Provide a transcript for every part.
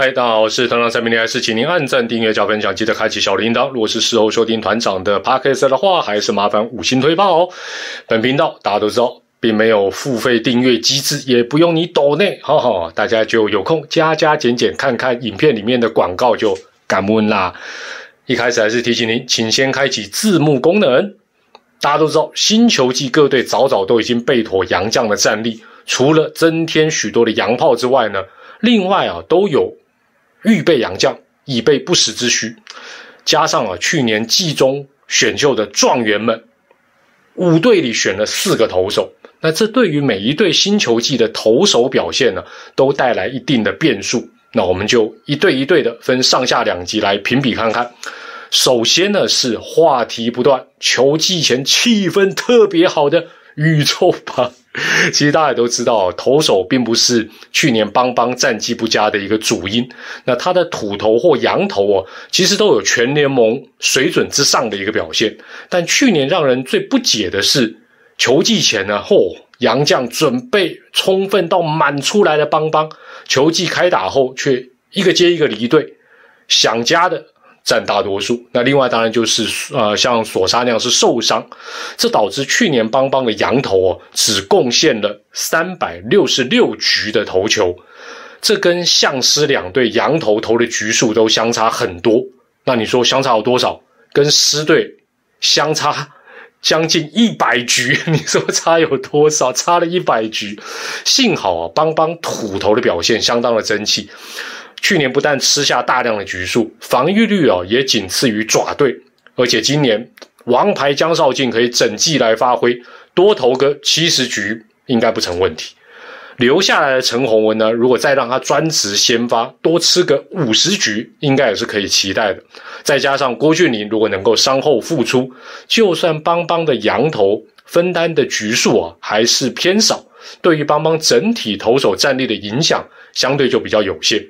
嗨，大家好，我是团长三明，还是请您按赞、订阅、加分享，记得开启小铃铛。如果是事后收听团长的 podcast 的话，还是麻烦五星推爆哦。本频道大家都知道，并没有付费订阅机制，也不用你抖内，哈哈，大家就有空加加减减看看影片里面的广告就感恩啦。一开始还是提醒您，请先开启字幕功能。大家都知道，新球季各队早早都已经备妥洋将的战力，除了增添许多的洋炮之外呢，另外啊都有。预备洋将，以备不时之需。加上啊，去年季中选秀的状元们，五队里选了四个投手，那这对于每一队新球季的投手表现呢，都带来一定的变数。那我们就一队一队的分上下两集来评比看看。首先呢，是话题不断、球季前气氛特别好的宇宙吧。其实大家也都知道，投手并不是去年邦邦战绩不佳的一个主因。那他的土投或洋投哦，其实都有全联盟水准之上的一个表现。但去年让人最不解的是，球季前呢，嚯，洋将准备充分到满出来的邦邦，球季开打后却一个接一个离队，想家的。占大多数，那另外当然就是呃，像索沙那样是受伤，这导致去年邦邦的羊头哦，只贡献了三百六十六局的投球，这跟象师两队羊头投的局数都相差很多。那你说相差有多少？跟狮队相差将近一百局，你说差有多少？差了一百局。幸好啊，邦邦土头的表现相当的争气。去年不但吃下大量的局数，防御率啊也仅次于爪队，而且今年王牌江少庆可以整季来发挥，多投个七十局应该不成问题。留下来的陈宏文呢，如果再让他专职先发，多吃个五十局，应该也是可以期待的。再加上郭俊麟如果能够伤后复出，就算邦邦的羊头分担的局数啊还是偏少，对于邦邦整体投手战力的影响相对就比较有限。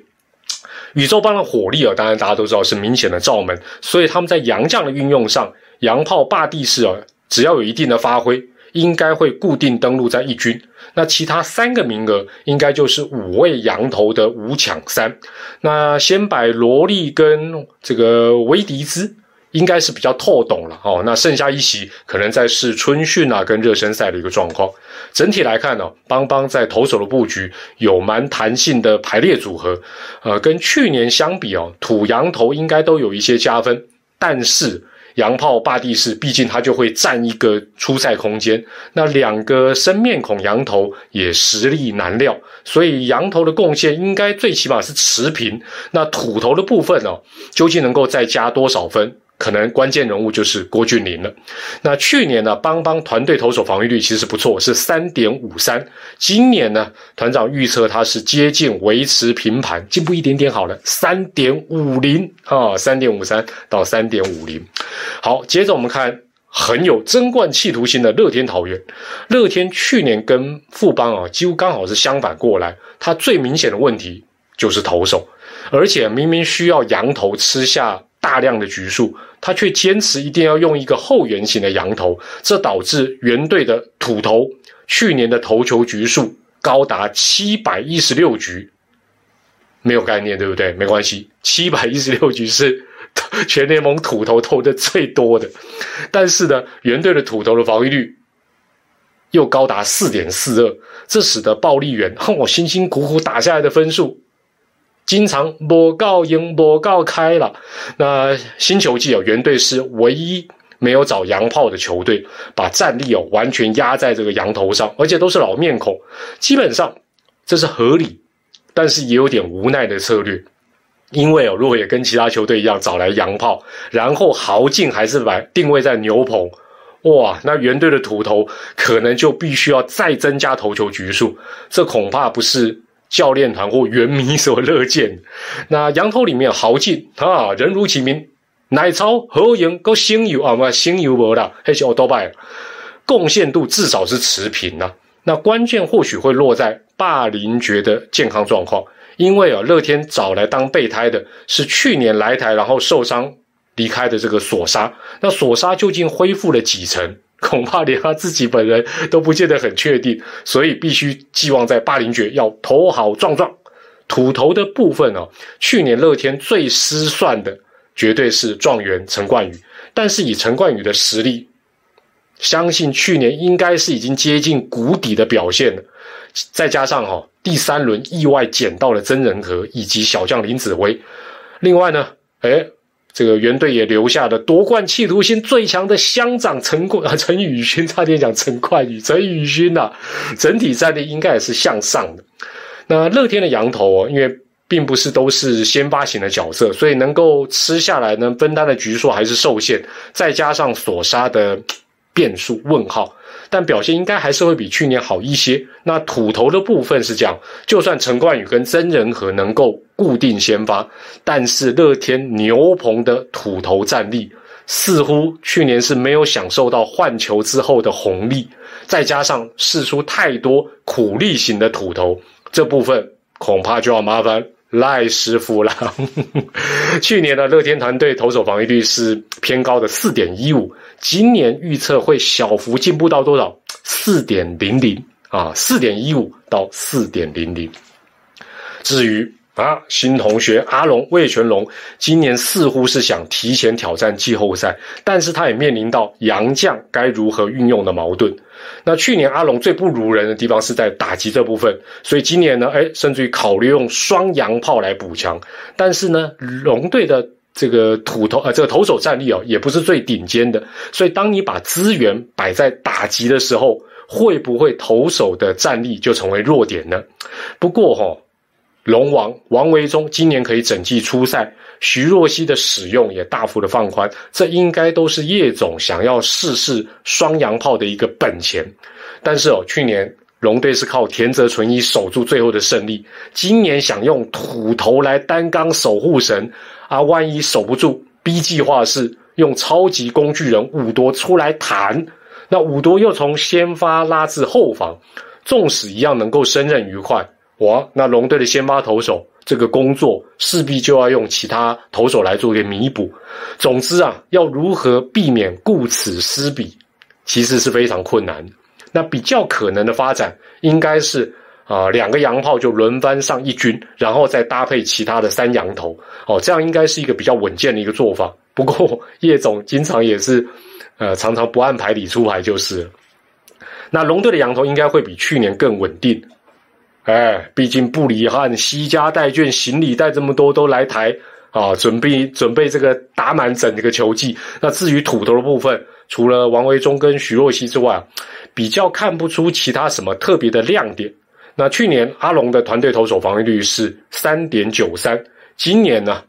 宇宙般的火力啊，当然大家都知道是明显的罩门，所以他们在洋将的运用上，洋炮霸地士啊，只要有一定的发挥，应该会固定登陆在一军。那其他三个名额，应该就是五位羊头的五抢三。那先摆萝莉跟这个维迪兹。应该是比较透懂了哦。那剩下一席可能在是春训啊跟热身赛的一个状况。整体来看呢，邦邦在投手的布局有蛮弹性的排列组合，呃，跟去年相比哦，土洋头应该都有一些加分。但是洋炮霸地士毕竟他就会占一个出赛空间，那两个生面孔羊头也实力难料，所以羊头的贡献应该最起码是持平。那土头的部分哦，究竟能够再加多少分？可能关键人物就是郭俊霖了。那去年呢，邦邦团队投手防御率其实不错，是三点五三。今年呢，团长预测他是接近维持平盘，进步一点点好了，三点五零啊，三点五三到三点五零。好，接着我们看很有争冠企图心的乐天桃园。乐天去年跟富邦啊，几乎刚好是相反过来，他最明显的问题就是投手，而且明明需要羊头吃下。大量的局数，他却坚持一定要用一个后圆形的羊头，这导致原队的土头去年的投球局数高达七百一十六局，没有概念，对不对？没关系，七百一十六局是 全联盟土头投的最多的，但是呢，原队的土头的防御率又高达四点四二，这使得暴力员哼，我辛辛苦苦打下来的分数。经常博告赢博告开了，那新球季哦，原队是唯一没有找洋炮的球队，把战力哦完全压在这个羊头上，而且都是老面孔，基本上这是合理，但是也有点无奈的策略，因为哦，如果也跟其他球队一样找来洋炮，然后豪进还是把定位在牛棚，哇，那原队的土头可能就必须要再增加投球局数，这恐怕不是。教练团或原迷所乐见，那羊头里面豪进啊，人如其名，奶超合营够新油啊，嘛新油无啦，还是奥多拜，贡献度至少是持平呐。那关键或许会落在霸凌爵的健康状况，因为啊，乐天找来当备胎的是去年来台然后受伤离开的这个索沙，那索沙究竟恢复了几成？恐怕连他自己本人都不见得很确定，所以必须寄望在霸凌爵要头好壮壮，土头的部分哦，去年乐天最失算的绝对是状元陈冠宇，但是以陈冠宇的实力，相信去年应该是已经接近谷底的表现了。再加上哈第三轮意外捡到了曾仁和以及小将林子威，另外呢，哎。这个原队也留下了夺冠企图心最强的乡长陈冠啊，陈宇勋差点讲陈冠宇，陈宇勋呐，整体战力应该也是向上的。那乐天的羊头哦，因为并不是都是先发型的角色，所以能够吃下来呢，分担的局数还是受限，再加上所杀的变数问号。但表现应该还是会比去年好一些。那土头的部分是这样，就算陈冠宇跟曾仁和能够固定先发，但是乐天牛棚的土头战力似乎去年是没有享受到换球之后的红利，再加上试出太多苦力型的土头，这部分恐怕就要麻烦。赖师傅了，去年的乐天团队投手防御率是偏高的四点一五，今年预测会小幅进步到多少？四点零零啊，四点一五到四点零零。至于。啊，新同学阿龙魏全龙今年似乎是想提前挑战季后赛，但是他也面临到杨将该如何运用的矛盾。那去年阿龙最不如人的地方是在打击这部分，所以今年呢，哎，甚至于考虑用双洋炮来补强。但是呢，龙队的这个土投呃这个投手战力哦，也不是最顶尖的，所以当你把资源摆在打击的时候，会不会投手的战力就成为弱点呢？不过哈。龙王王维忠今年可以整季出赛，徐若曦的使用也大幅的放宽，这应该都是叶总想要试试双洋炮的一个本钱。但是哦，去年龙队是靠田泽纯一守住最后的胜利，今年想用土头来担纲守护神啊，万一守不住，B 计划是用超级工具人五多出来弹，那五多又从先发拉至后防，纵使一样能够胜任愉快。哇，那龙队的先发投手这个工作势必就要用其他投手来做一个弥补。总之啊，要如何避免顾此失彼，其实是非常困难。那比较可能的发展应该是啊，两个洋炮就轮番上一军，然后再搭配其他的三洋头。哦，这样应该是一个比较稳健的一个做法。不过叶总经常也是呃，常常不按牌理出牌就是。那龙队的羊头应该会比去年更稳定。哎，毕竟布里汉西家带卷，行李带这么多都来台啊，准备准备这个打满整个球季。那至于土头的部分，除了王维忠跟徐若曦之外，比较看不出其他什么特别的亮点。那去年阿龙的团队投手防御率是三点九三，今年呢，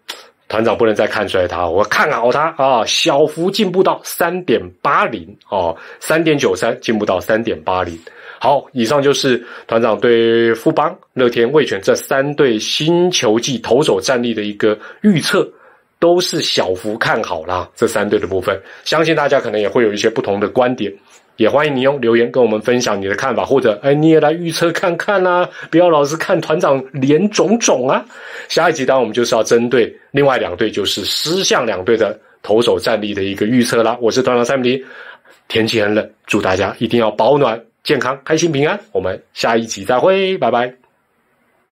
团长不能再看衰他，我看好他啊，小幅进步到三点八零哦，三点九三进步到三点八零。好，以上就是团长对富邦、乐天、味全这三队新球季投手战力的一个预测，都是小幅看好啦。这三队的部分，相信大家可能也会有一些不同的观点，也欢迎你用留言跟我们分享你的看法，或者哎你也来预测看看啦，不要老是看团长脸肿肿啊。下一集当然我们就是要针对另外两队，就是狮象两队的投手战力的一个预测啦。我是团长蔡明，天气很冷，祝大家一定要保暖。健康、开心、平安，我们下一集再会，拜拜。